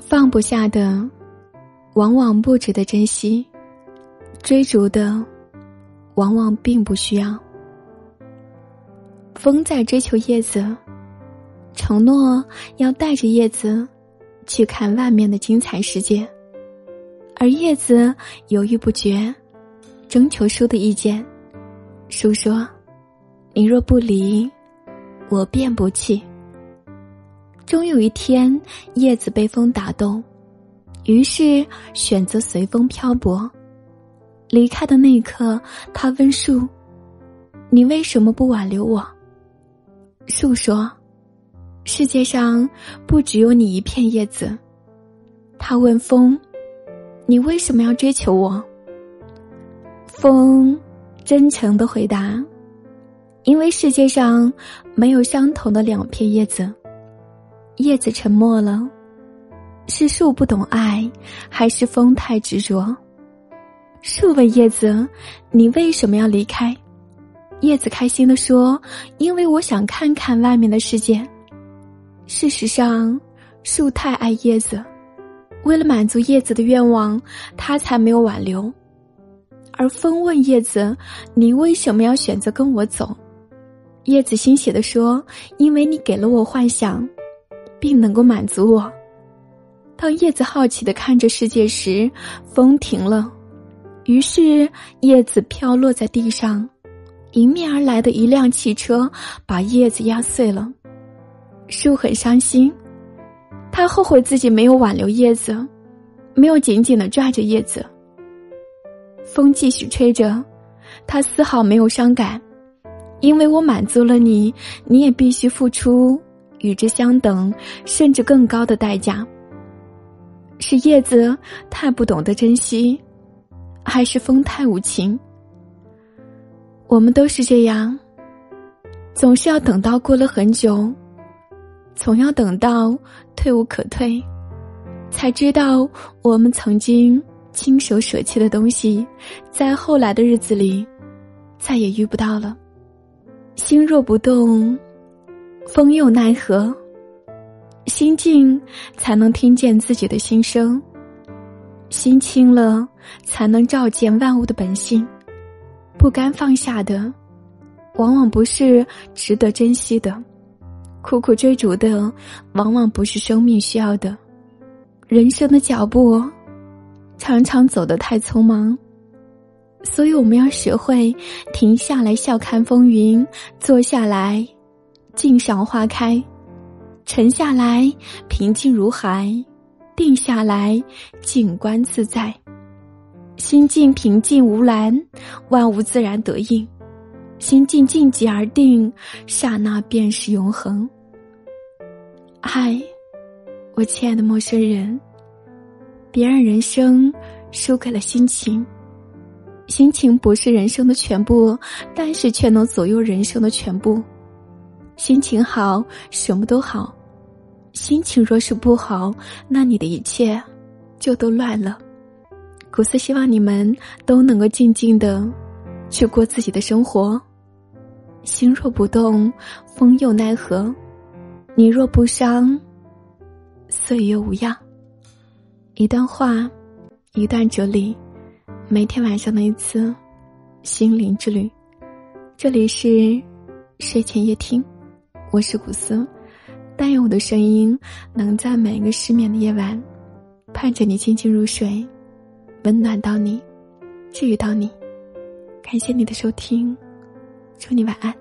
放不下的，往往不值得珍惜；追逐的，往往并不需要。风在追求叶子，承诺要带着叶子去看外面的精彩世界，而叶子犹豫不决，征求树的意见。树说：“你若不离，我便不弃。”终有一天，叶子被风打动，于是选择随风漂泊。离开的那一刻，他问树：“你为什么不挽留我？”树说：“世界上不只有你一片叶子。”他问风：“你为什么要追求我？”风真诚的回答：“因为世界上没有相同的两片叶子。”叶子沉默了，是树不懂爱，还是风太执着？树问叶子：“你为什么要离开？”叶子开心的说：“因为我想看看外面的世界。”事实上，树太爱叶子，为了满足叶子的愿望，他才没有挽留。而风问叶子：“你为什么要选择跟我走？”叶子欣喜的说：“因为你给了我幻想。”并能够满足我。当叶子好奇的看着世界时，风停了，于是叶子飘落在地上，迎面而来的一辆汽车把叶子压碎了。树很伤心，他后悔自己没有挽留叶子，没有紧紧的抓着叶子。风继续吹着，他丝毫没有伤感，因为我满足了你，你也必须付出。与之相等，甚至更高的代价，是叶子太不懂得珍惜，还是风太无情？我们都是这样，总是要等到过了很久，总要等到退无可退，才知道我们曾经亲手舍弃的东西，在后来的日子里，再也遇不到了。心若不动。风又奈何？心静才能听见自己的心声。心清了，才能照见万物的本性。不甘放下的，往往不是值得珍惜的；苦苦追逐的，往往不是生命需要的。人生的脚步，常常走得太匆忙，所以我们要学会停下来，笑看风云；坐下来。静赏花开，沉下来，平静如海；定下来，静观自在。心静平静无澜，万物自然得应；心静静极而定，刹那便是永恒。嗨，我亲爱的陌生人，别让人生输给了心情。心情不是人生的全部，但是却能左右人生的全部。心情好，什么都好；心情若是不好，那你的一切就都乱了。古斯希望你们都能够静静的去过自己的生活。心若不动，风又奈何？你若不伤，岁月无恙。一段话，一段哲理，每天晚上的一次心灵之旅。这里是睡前夜听。我是古斯，但愿我的声音能在每一个失眠的夜晚，盼着你静静入睡，温暖到你，治愈到你。感谢你的收听，祝你晚安。